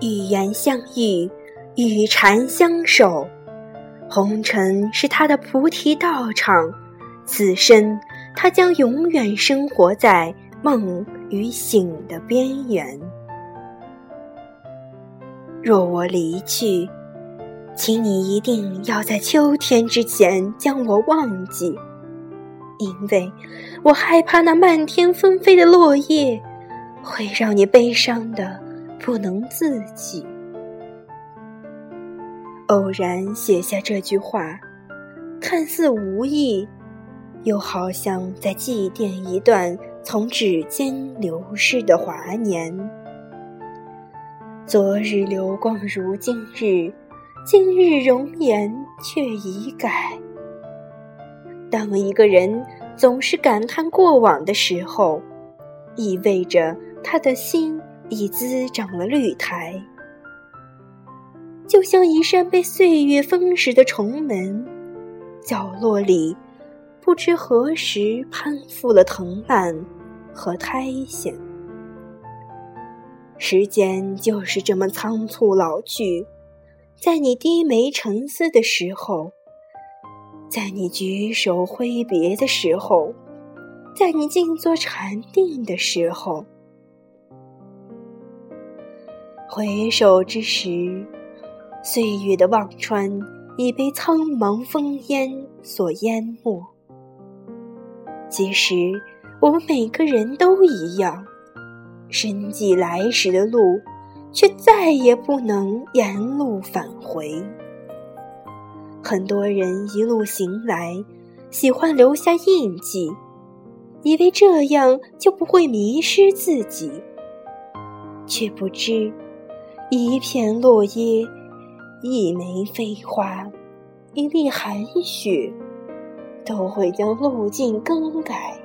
与言相遇，与禅相守。红尘是他的菩提道场，此生他将永远生活在梦与醒的边缘。若我离去，请你一定要在秋天之前将我忘记，因为我害怕那漫天纷飞的落叶会让你悲伤的不能自己。偶然写下这句话，看似无意，又好像在祭奠一段从指尖流逝的华年。昨日流光如今日，今日容颜却已改。当一个人总是感叹过往的时候，意味着他的心已滋长了绿苔。就像一扇被岁月封实的重门，角落里不知何时攀附了藤蔓和苔藓。时间就是这么仓促老去，在你低眉沉思的时候，在你举手挥别的时候，在你静坐禅定的时候，回首之时。岁月的忘川已被苍茫烽烟所淹没。其实，我们每个人都一样，深记来时的路，却再也不能沿路返回。很多人一路行来，喜欢留下印记，以为这样就不会迷失自己，却不知一片落叶。一枚飞花，一粒寒雪，都会将路径更改。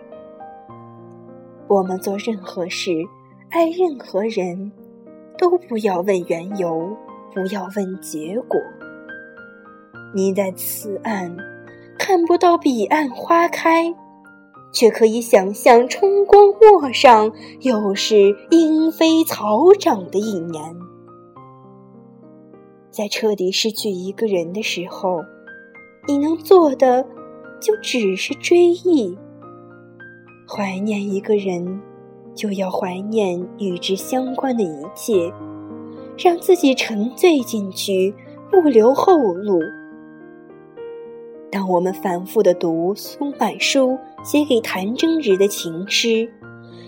我们做任何事，爱任何人，都不要问缘由，不要问结果。你在此岸看不到彼岸花开，却可以想象春光陌上，又是莺飞草长的一年。在彻底失去一个人的时候，你能做的就只是追忆。怀念一个人，就要怀念与之相关的一切，让自己沉醉进去，不留后路。当我们反复的读苏满书写给谭征日的情诗，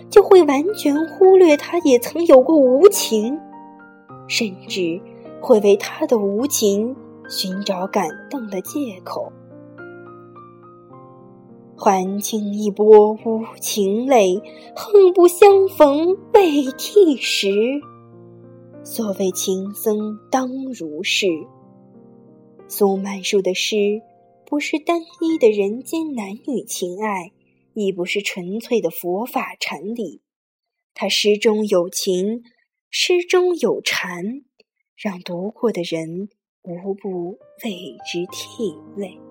就会完全忽略他也曾有过无情，甚至。会为他的无情寻找感动的借口，还清一波无情泪，恨不相逢未替时。所谓情僧当如是。苏曼殊的诗，不是单一的人间男女情爱，亦不是纯粹的佛法禅理，他诗中有情，诗中有禅。让读过的人无不为之涕泪。